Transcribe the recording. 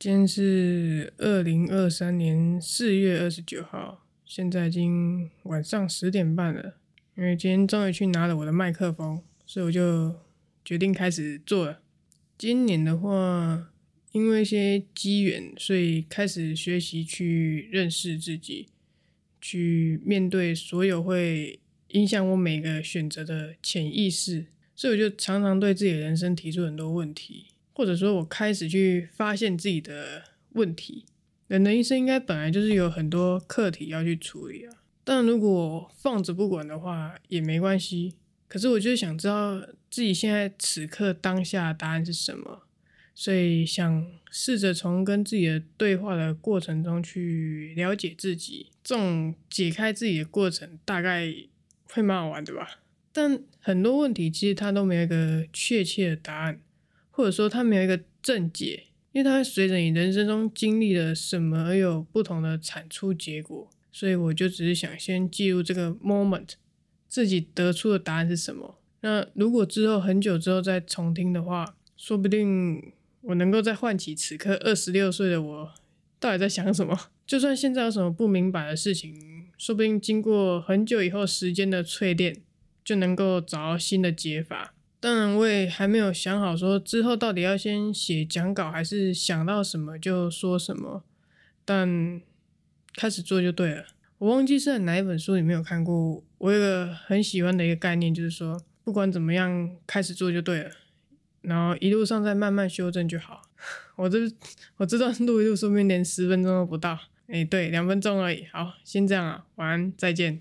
今天是二零二三年四月二十九号，现在已经晚上十点半了。因为今天终于去拿了我的麦克风，所以我就决定开始做了。今年的话，因为一些机缘，所以开始学习去认识自己，去面对所有会影响我每个选择的潜意识。所以我就常常对自己的人生提出很多问题。或者说，我开始去发现自己的问题。人的一生应该本来就是有很多课题要去处理啊。但如果放着不管的话，也没关系。可是我就想知道自己现在此刻当下答案是什么，所以想试着从跟自己的对话的过程中去了解自己。这种解开自己的过程，大概会蛮好玩的吧。但很多问题其实它都没有一个确切的答案。或者说，它没有一个正解，因为它会随着你人生中经历了什么而有不同的产出结果。所以我就只是想先记录这个 moment，自己得出的答案是什么。那如果之后很久之后再重听的话，说不定我能够再唤起此刻二十六岁的我到底在想什么。就算现在有什么不明白的事情，说不定经过很久以后时间的淬炼，就能够找到新的解法。当然，我也还没有想好说之后到底要先写讲稿，还是想到什么就说什么。但开始做就对了。我忘记是在哪一本书里面有看过，我有个很喜欢的一个概念，就是说不管怎么样，开始做就对了，然后一路上再慢慢修正就好。我这我这段录一录，说不定连十分钟都不到。诶，对，两分钟而已。好，先这样啊，晚安，再见。